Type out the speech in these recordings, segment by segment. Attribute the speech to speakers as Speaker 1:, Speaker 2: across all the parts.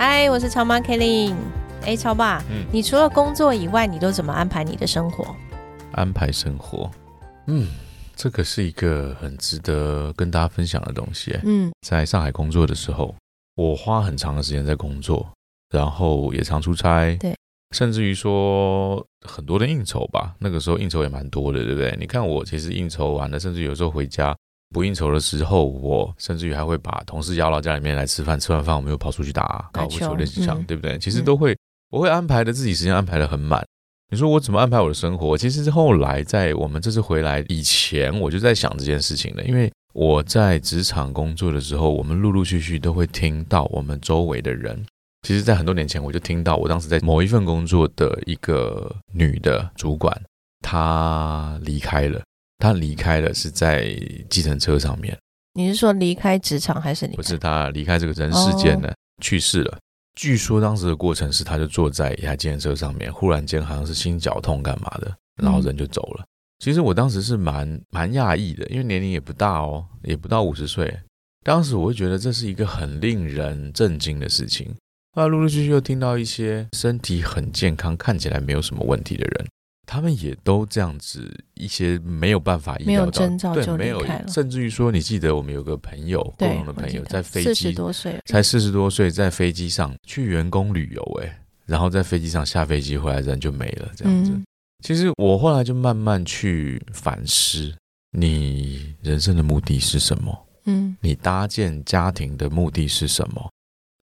Speaker 1: 嗨，我是超妈 Kelly。哎，超爸，
Speaker 2: 嗯
Speaker 1: 你除了工作以外，你都怎么安排你的生活？
Speaker 2: 安排生活，嗯，这个是一个很值得跟大家分享的东西。
Speaker 1: 嗯
Speaker 2: 在上海工作的时候，我花很长的时间在工作，然后也常出差，
Speaker 1: 对，
Speaker 2: 甚至于说很多的应酬吧。那个时候应酬也蛮多的，对不对？你看我其实应酬完了，甚至有时候回家不应酬的时候，我甚至于还会把同事邀到家里面来吃饭，吃完饭我们又跑出去打高尔夫球
Speaker 1: 球
Speaker 2: 练习场，
Speaker 1: 嗯
Speaker 2: 对不对？其实都会，我会安排的自己时间安排的很满。你说我怎么安排我的生活？其实是后来在我们这次回来以前，我就在想这件事情了。因为我在职场工作的时候，我们陆陆续续都会听到我们周围的人。其实，在很多年前，我就听到我当时在某一份工作的一个女的主管，她离开了。她离开了是在计程车上面，
Speaker 1: 你是说离开职场还是离开？
Speaker 2: 不是他离开这个人世间呢，去世了。据说当时的过程是，他就坐在一台计程车上面，忽然间好像是心绞痛干嘛的，然后人就走了。其实我当时是蛮蛮讶异的，因为年龄也不大哦，也不到五十岁。当时我会觉得这是一个很令人震惊的事情。后来陆陆续续又听到一些身体很健康、看起来没有什么问题的人，他们也都这样子，一些没有办法意
Speaker 1: 没有
Speaker 2: 料到，对，没有甚至于说，你记得我们有个朋友，共同的朋友，在飞
Speaker 1: 四十
Speaker 2: 机
Speaker 1: 多岁，
Speaker 2: 才四十多岁，在飞机上去员工旅游，哎，然后在飞机上下飞机回来人就没了，这样子。
Speaker 1: 嗯
Speaker 2: 其实我后来就慢慢去反思，你人生的目的是什么？
Speaker 1: 嗯
Speaker 2: 你搭建家庭的目的是什么？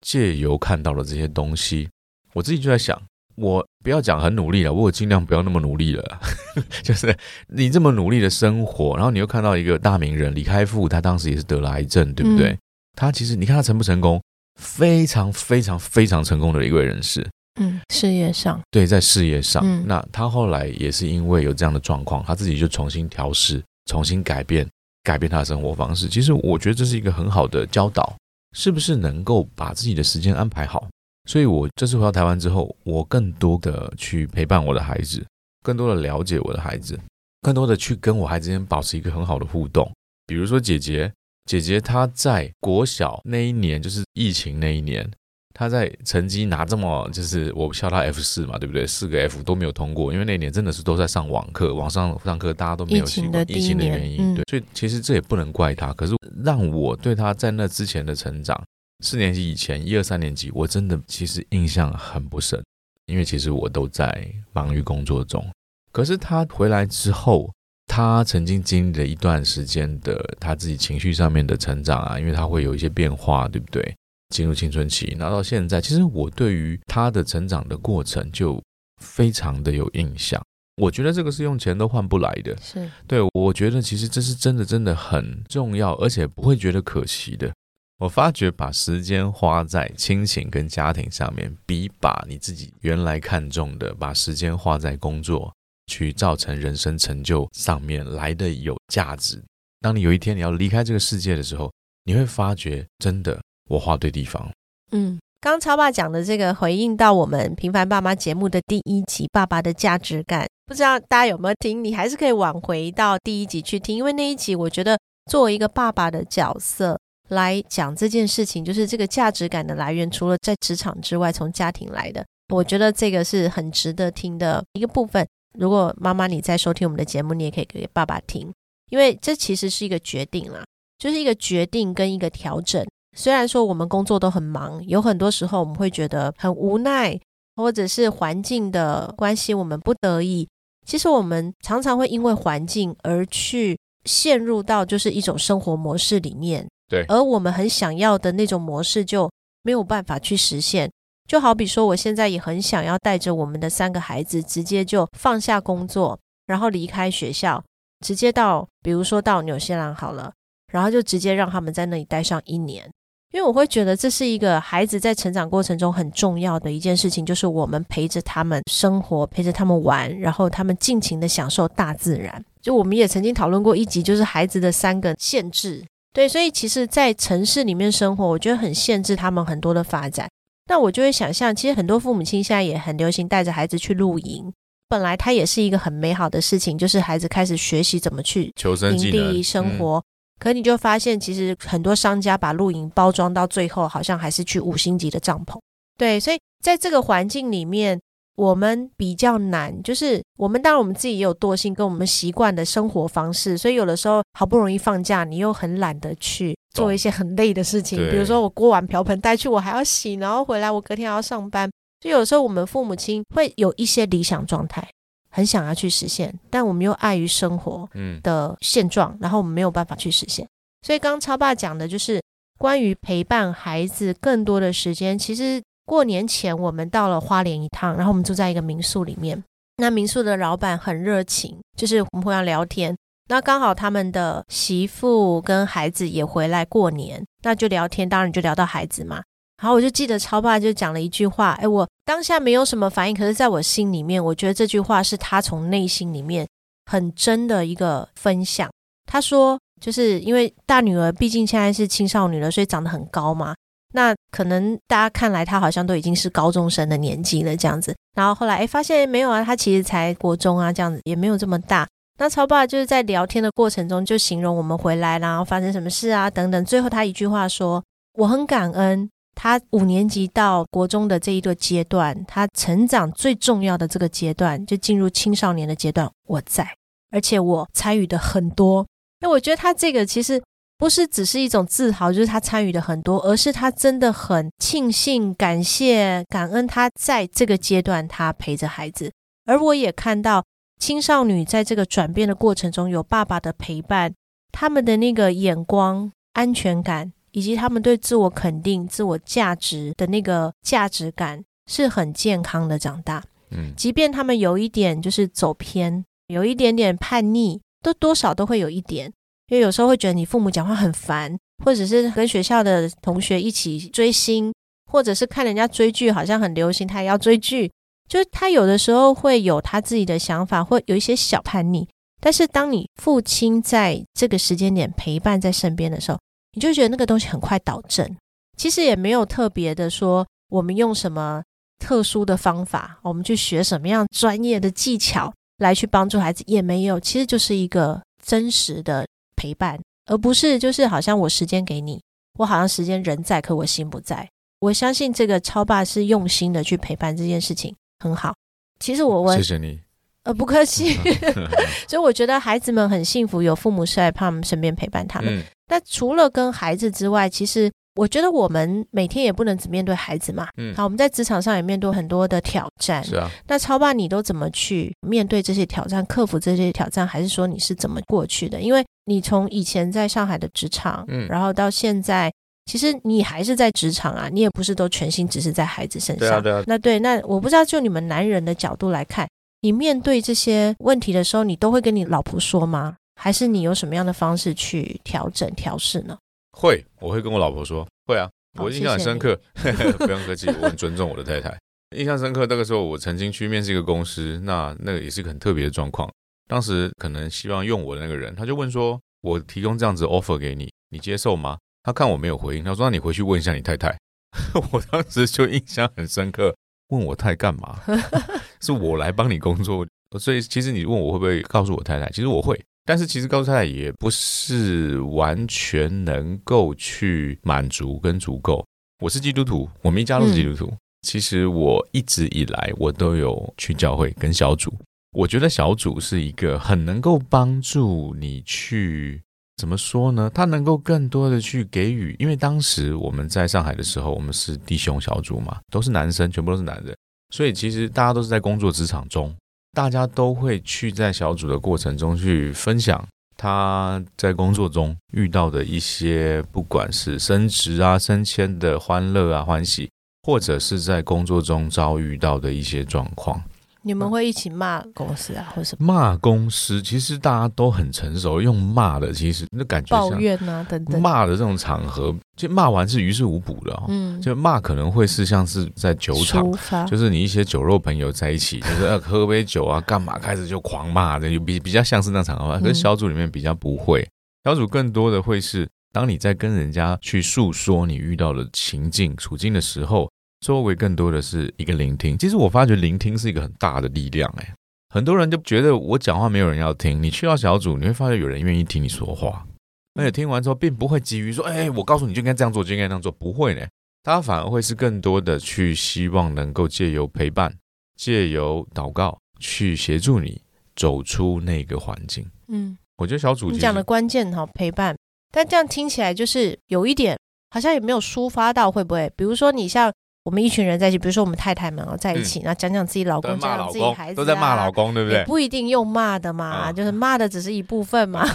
Speaker 2: 借由看到了这些东西，我自己就在想，我不要讲很努力了，我尽量不要那么努力了。就是你这么努力的生活，然后你又看到一个大名人李开复，他当时也是得了癌症，对不对？
Speaker 1: 嗯
Speaker 2: 他其实你看他成不成功，非常非常非常成功的一位人士。
Speaker 1: 嗯，事业上，
Speaker 2: 对，在事业上，
Speaker 1: 嗯
Speaker 2: 那他后来也是因为有这样的状况，他自己就重新调试，重新改变，改变他的生活方式。其实我觉得这是一个很好的教导，是不是能够把自己的时间安排好？所以我这次回到台湾之后，我更多的去陪伴我的孩子，更多的了解我的孩子，更多的去跟我孩子之间保持一个很好的互动。比如说姐姐，姐姐她在国小那一年，就是疫情那一年，她在成绩拿这么，就是我笑她 F 四嘛，对不对？四个 F 都没有通过，因为那年真的是都在上网课，网上上课大家都没有
Speaker 1: 疫情
Speaker 2: 习惯疫情的原因，
Speaker 1: 嗯
Speaker 2: 对，所以其实这也不能怪她。可是让我对她在那之前的成长，四年级以前，一二三年级，我真的其实印象很不深，因为其实我都在忙于工作中。可是他回来之后，他曾经经历了一段时间的他自己情绪上面的成长啊，因为他会有一些变化，对不对？进入青春期，那到现在，其实我对于他的成长的过程就非常的有印象。我觉得这个是用钱都换不来的。
Speaker 1: 是
Speaker 2: 对，我觉得其实这是真的真的很重要，而且不会觉得可惜的。我发觉把时间花在亲情跟家庭上面，比把你自己原来看重的，把时间花在工作去造成人生成就上面来的有价值。当你有一天你要离开这个世界的时候，你会发觉真的我花对地方。
Speaker 1: 嗯，刚超爸讲的这个回应到我们平凡爸妈节目的第一集《爸爸的价值感》，不知道大家有没有听？你还是可以往回到第一集去听，因为那一集我觉得作为一个爸爸的角色来讲这件事情，就是这个价值感的来源，除了在职场之外，从家庭来的，我觉得这个是很值得听的一个部分。如果妈妈你在收听我们的节目，你也可以给爸爸听，因为这其实是一个决定啦，就是一个决定跟一个调整。虽然说我们工作都很忙，有很多时候我们会觉得很无奈，或者是环境的关系，我们不得已。其实我们常常会因为环境而去陷入到就是一种生活模式里面，
Speaker 2: 对
Speaker 1: 而我们很想要的那种模式就没有办法去实现。就好比说，我现在也很想要带着我们的三个孩子，直接就放下工作，然后离开学校，直接到，比如说到纽西兰好了，然后就直接让他们在那里待上一年。因为我会觉得这是一个孩子在成长过程中很重要的一件事情，就是我们陪着他们生活，陪着他们玩，然后他们尽情的享受大自然。就我们也曾经讨论过一集，就是孩子的三个限制。对，所以其实，在城市里面生活，我觉得很限制他们很多的发展。那我就会想象，其实很多父母亲现在也很流行带着孩子去露营。本来它也是一个很美好的事情，就是孩子开始学习怎么去
Speaker 2: 求生
Speaker 1: 营地生活。可你就发现，其实很多商家把露营包装到最后，好像还是去五星级的帐篷。对，所以在这个环境里面。我们比较难，就是我们当然我们自己也有惰性跟我们习惯的生活方式，所以有的时候好不容易放假，你又很懒得去做一些很累的事情，比如说我锅碗瓢盆带去，我还要洗，然后回来我隔天还要上班，所以有时候我们父母亲会有一些理想状态，很想要去实现，但我们又碍于生活的现状，然后我们没有办法去实现。所以刚刚超爸讲的就是关于陪伴孩子更多的时间，其实。过年前，我们到了花莲一趟，然后我们住在一个民宿里面。那民宿的老板很热情，就是我们互相聊天。那刚好他们的媳妇跟孩子也回来过年，那就聊天，当然就聊到孩子嘛。然后我就记得超爸就讲了一句话，哎，我当下没有什么反应，可是在我心里面，我觉得这句话是他从内心里面很真的一个分享。他说，就是因为大女儿毕竟现在是青少年了，所以长得很高嘛。那可能大家看来他好像都已经是高中生的年纪了，这样子。然后后来哎发现没有啊，他其实才国中啊，这样子也没有这么大。那超爸就是在聊天的过程中就形容我们回来，然后发生什么事啊等等。最后他一句话说：“我很感恩他五年级到国中的这一个阶段，他成长最重要的这个阶段，就进入青少年的阶段，我在，而且我参与的很多。那我觉得他这个其实。”不是只是一种自豪，就是他参与的很多，而是他真的很庆幸、感谢、感恩他在这个阶段他陪着孩子。而我也看到青少年在这个转变的过程中有爸爸的陪伴，他们的那个眼光、安全感，以及他们对自我肯定、自我价值的那个价值感是很健康的长大。嗯，即便他们有一点就是走偏，有一点点叛逆，都多少都会有一点。因为有时候会觉得你父母讲话很烦，或者是跟学校的同学一起追星，或者是看人家追剧好像很流行，他也要追剧。就是他有的时候会有他自己的想法，会有一些小叛逆。但是当你父亲在这个时间点陪伴在身边的时候，你就觉得那个东西很快导正。其实也没有特别的说我们用什么特殊的方法，我们去学什么样专业的技巧来去帮助孩子，也没有。其实就是一个真实的。陪伴，而不是就是好像我时间给你，我好像时间人在，可我心不在。我相信这个超爸是用心的去陪伴这件事情，很好。其实我问，
Speaker 2: 谢谢你，
Speaker 1: 呃，不客气。所以我觉得孩子们很幸福，有父母是在他们身边陪伴他们。那除了跟孩子之外，其实。我觉得我们每天也不能只面对孩子嘛，嗯，好，我们在职场上也面对很多的挑战，
Speaker 2: 是啊。
Speaker 1: 那超爸，你都怎么去面对这些挑战，克服这些挑战，还是说你是怎么过去的？因为你从以前在上海的职场，嗯，然后到现在，其实你还是在职场啊，你也不是都全心只是在孩子身上，
Speaker 2: 对啊，对啊。
Speaker 1: 那对，那我不知道，就你们男人的角度来看，你面对这些问题的时候，你都会跟你老婆说吗？还是你有什么样的方式去调整调试呢？
Speaker 2: 会，我会跟我老婆说，会啊，我印象很深刻，不用客气，我很尊重我的太太。印象深刻，那个时候我曾经去面试一个公司，那那个也是个很特别的状况。当时可能希望用我的那个人，他就问说：“我提供这样子 offer 给你，你接受吗？”他看我没有回应，他说：“那你回去问一下你太太。” 我当时就印象很深刻，问我太干嘛？是我来帮你工作，所以其实你问我会不会告诉我太太，其实我会。但是其实告诉太太也不是完全能够去满足跟足够。我是基督徒，我们一家都是基督徒。其实我一直以来我都有去教会跟小组。我觉得小组是一个很能够帮助你去怎么说呢？他能够更多的去给予。因为当时我们在上海的时候，我们是弟兄小组嘛，都是男生，全部都是男人，所以其实大家都是在工作职场中。大家都会去在小组的过程中去分享他在工作中遇到的一些，不管是升职啊、升迁的欢乐啊、欢喜，或者是在工作中遭遇到的一些状况。
Speaker 1: 你们会一起骂公司啊，或什么
Speaker 2: 骂公司，其实大家都很成熟，用骂的，其实那感觉
Speaker 1: 抱
Speaker 2: 像
Speaker 1: 怨啊等等。
Speaker 2: 骂的这种场合，就骂完是于事无补的哦。
Speaker 1: 嗯，
Speaker 2: 就骂可能会是像是在酒场就是你一些酒肉朋友在一起，就是要喝杯酒啊，干嘛开始就狂骂的，就比比较像是那场合。可是
Speaker 1: 嗯
Speaker 2: 小组里面比较不会，小组更多的会是当你在跟人家去诉说你遇到的情境处境的时候，周围更多的是一个聆听。其实我发觉聆听是一个很大的力量，哎，很多人就觉得我讲话没有人要听，你去到小组，你会发现有人愿意听你说话，而且听完之后并不会急于说，哎，我告诉你就应该这样做，就应该那样做，不会呢。他反而会是更多的去希望能够借由陪伴、借由祷告去协助你走出那个环境。
Speaker 1: 嗯，
Speaker 2: 我觉得小组
Speaker 1: 你讲的关键哈，陪伴。但这样听起来就是有一点，好像也没有抒发到，会不会？比如说你像我们一群人在一起，比如说我们太太们哦在一起，然后讲讲自己老公，讲讲自己孩
Speaker 2: 公，
Speaker 1: 子、
Speaker 2: 都在骂老。公，对不对？
Speaker 1: 也不一定用骂的嘛，
Speaker 2: 啊
Speaker 1: 就是骂的只是一部分嘛，
Speaker 2: 啊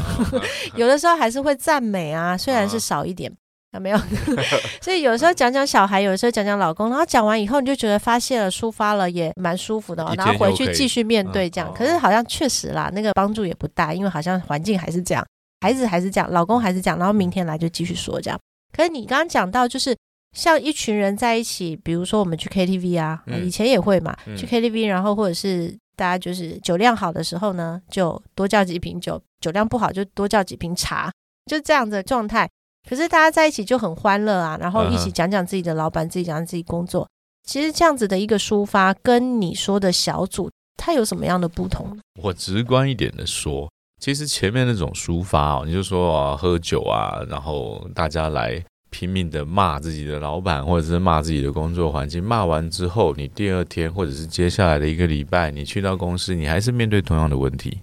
Speaker 1: 有的时候还是会赞美啊，虽然是
Speaker 2: 啊
Speaker 1: 少一点。啊，没有，所以有时候讲讲小孩，有时候讲讲老公，然后讲完以后，你就觉得发泄了、抒发了，也蛮舒服的、哦。然后回去继续面对这样。
Speaker 2: 嗯
Speaker 1: 可是好像确实啦，那个帮助也不大，因为好像环境还是这样，孩子还是这样，老公还是这样，然后明天来就继续说这样。可是你刚刚讲到，就是像一群人在一起，比如说我们去 KTV 啊，
Speaker 2: 嗯
Speaker 1: 以前也会嘛，
Speaker 2: 嗯
Speaker 1: 去 KTV，然后或者是大家就是酒量好的时候呢，就多叫几瓶酒；酒量不好就多叫几瓶茶，就这样的状态。可是大家在一起就很欢乐啊，然后一起讲讲自己的老板，自己讲讲自己工作。其实这样子的一个抒发，跟你说的小组，它有什么样的不同？
Speaker 2: 我直观一点的说，其实前面那种抒发哦，你就说啊，喝酒啊，然后大家来拼命的骂自己的老板，或者是骂自己的工作环境，骂完之后，你第二天或者是接下来的一个礼拜，你去到公司，你还是面对同样的问题。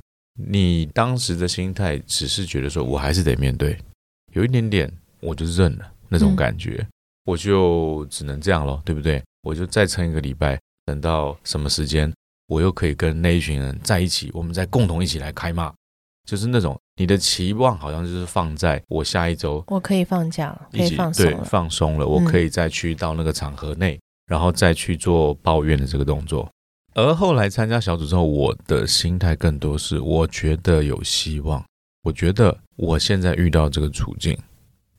Speaker 2: 你当时的心态只是觉得说，我还是得面对，有一点点我就认了那种
Speaker 1: 嗯
Speaker 2: 感觉，我就只能这样咯，对不对？我就再撑一个礼拜，等到什么时间，我又可以跟那一群人在一起，我们再共同一起来开骂，就是那种你的期望好像就是放在我下一周
Speaker 1: 我可以放假了，可以放松了。
Speaker 2: 放松了，我
Speaker 1: 嗯
Speaker 2: 可以再去到那个场合内，然后再去做抱怨的这个动作。而后来参加小组之后，我的心态更多是我觉得有希望，我觉得我现在遇到这个处境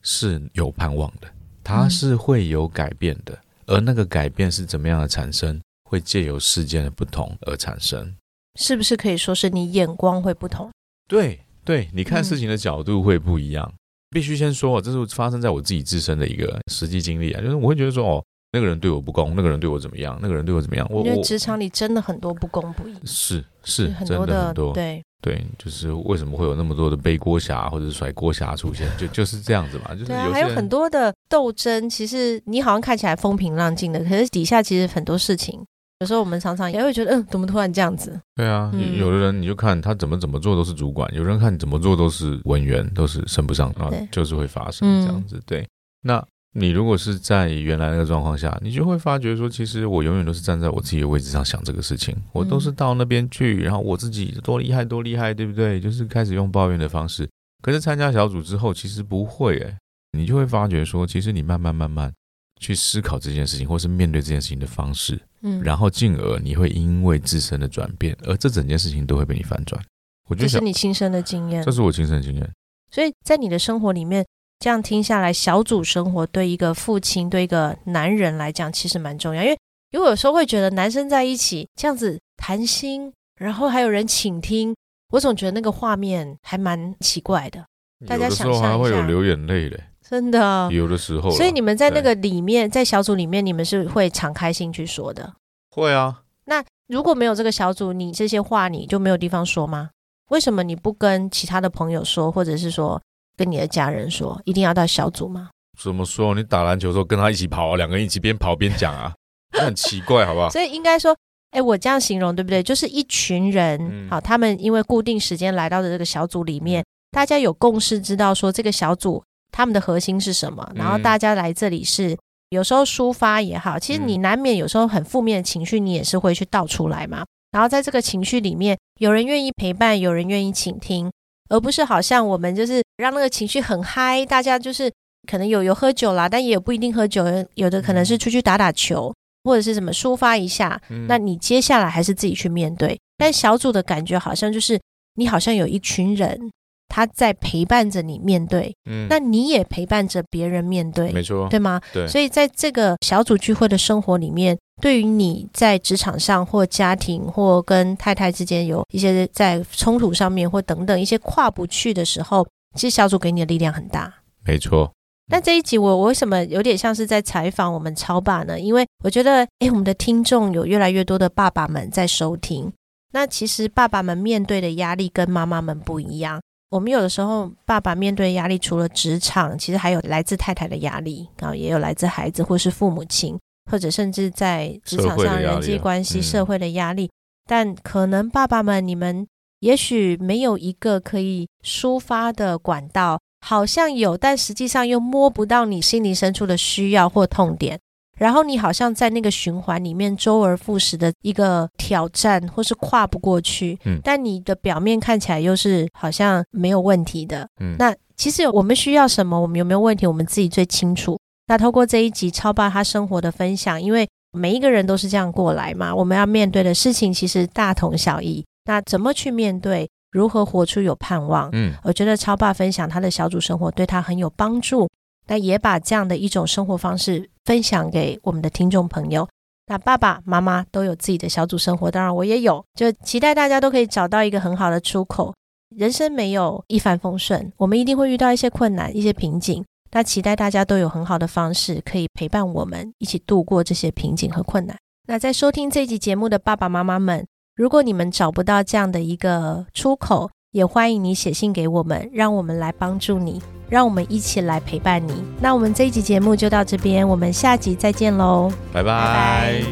Speaker 2: 是有盼望的，它
Speaker 1: 嗯
Speaker 2: 是会有改变的，而那个改变是怎么样的产生，会借由事件的不同而产生。
Speaker 1: 是不是可以说是你眼光会不同？
Speaker 2: 对对，你看
Speaker 1: 嗯
Speaker 2: 事情的角度会不一样。必须先说，这是发生在我自己自身的一个实际经历啊，就是我会觉得说，哦，那个人对我不公，那个人对我怎么样，那个人对我怎么样，我我
Speaker 1: 因为职场里真的很多不公不义，
Speaker 2: 是是
Speaker 1: 很
Speaker 2: 真
Speaker 1: 多的
Speaker 2: 的很多，
Speaker 1: 对，
Speaker 2: 对，就是为什么会有那么多的背锅侠或者甩锅侠出现，就就是这样子嘛，就是
Speaker 1: 还有很多的斗争。其实你好像看起来风平浪静的，可是底下其实很多事情。有时候我们常常也会觉得，嗯，怎么突然这样子？
Speaker 2: 对啊，
Speaker 1: 嗯
Speaker 2: 有有的人你就看他怎么怎么做都是主管，有人看怎么做都是文员，都是升不上啊
Speaker 1: 对，
Speaker 2: 就是会发生
Speaker 1: 嗯
Speaker 2: 这样子。对，那你如果是在原来那个状况下，你就会发觉说，其实我永远都是站在我自己的位置上想这个事情，我都是
Speaker 1: 嗯
Speaker 2: 到那边去，然后我自己多厉害多厉害，对不对？就是开始用抱怨的方式。可是参加小组之后，其实不会诶，你就会发觉说，其实你慢慢慢慢去思考这件事情，或是面对这件事情的方式，
Speaker 1: 嗯，
Speaker 2: 然后进而你会因为自身的转变，而这整件事情都会被你反转。我觉得
Speaker 1: 这是，你亲身的经验
Speaker 2: 这。是我亲身的经验。
Speaker 1: 所以在你的生活里面，这样听下来，小组生活对一个父亲、对一个男人来讲，其实蛮重要。因为因为有时候会觉得男生在一起这样子谈心，然后还有人倾听，我总觉得那个画面还蛮奇怪的，大家
Speaker 2: 有的时候还
Speaker 1: 想象一下
Speaker 2: 会有流眼泪嘞，
Speaker 1: 真的。
Speaker 2: 有的时候。
Speaker 1: 所以你们在那个里面，在小组里面，你们是会敞开心去说的。
Speaker 2: 会啊，那
Speaker 1: 如果没有这个小组，你这些话你就没有地方说吗？为什么你不跟其他的朋友说，或者是说跟你的家人说，一定要到小组吗？
Speaker 2: 怎么说？你打篮球的时候跟他一起跑啊，两个人一起边跑边讲啊，那很奇怪，好不好？
Speaker 1: 所以应该说，哎，我这样形容对不对？就是一群人，
Speaker 2: 嗯
Speaker 1: 好，他们因为固定时间来到的这个小组里面，大家有共识，知道说这个小组他们的核心是什么，然后
Speaker 2: 嗯
Speaker 1: 大家来这里是有时候抒发也好，其实
Speaker 2: 嗯
Speaker 1: 你难免有时候很负面的情绪，你也是会去倒出来嘛。然后在这个情绪里面，有人愿意陪伴，有人愿意倾听，而不是好像我们就是让那个情绪很嗨，大家就是可能有有喝酒啦，但也有不一定喝酒，有的可能是出去打打球。或者是什么抒发一下，
Speaker 2: 嗯
Speaker 1: 那你接下来还是自己去面对。但小组的感觉好像就是你好像有一群人他在陪伴着你面对，
Speaker 2: 嗯
Speaker 1: 那你也陪伴着别人面对，
Speaker 2: 没错，
Speaker 1: 对吗？
Speaker 2: 对，
Speaker 1: 所以在这个小组聚会的生活里面，对于你在职场上或家庭或跟太太之间有一些在冲突上面或等等一些跨不去的时候，其实小组给你的力量很大。
Speaker 2: 没错，
Speaker 1: 那这一集我我为什么有点像是在采访我们超爸呢？因为我觉得，诶，我们的听众有越来越多的爸爸们在收听。那其实爸爸们面对的压力跟妈妈们不一样。我们有的时候爸爸面对压力，除了职场，其实还有来自太太的压力，然后也有来自孩子或是父母亲，或者甚至在职场上人际关系、
Speaker 2: 嗯
Speaker 1: 社会的压力。但可能爸爸们，你们也许没有一个可以抒发的管道，好像有，但实际上又摸不到你心灵深处的需要或痛点。然后你好像在那个循环里面周而复始的一个挑战，或是跨不过去。
Speaker 2: 嗯
Speaker 1: 但你的表面看起来又是好像没有问题的。
Speaker 2: 嗯
Speaker 1: 那其实我们需要什么，我们有没有问题，我们自己最清楚。那透过这一集超爸他生活的分享，因为每一个人都是这样过来嘛，我们要面对的事情其实大同小异。那怎么去面对？如何活出有盼望？
Speaker 2: 嗯
Speaker 1: 我觉得超爸分享他的小组生活对他很有帮助，那也把这样的一种生活方式分享给我们的听众朋友。那爸爸妈妈都有自己的小组生活，当然我也有，就期待大家都可以找到一个很好的出口。人生没有一帆风顺，我们一定会遇到一些困难、一些瓶颈。那期待大家都有很好的方式，可以陪伴我们一起度过这些瓶颈和困难。那在收听这集节目的爸爸妈妈们，如果你们找不到这样的一个出口，也欢迎你写信给我们，让我们来帮助你，让我们一起来陪伴你。那我们这一集节目就到这边，我们下集再见喽。
Speaker 2: 拜
Speaker 1: 拜
Speaker 2: 拜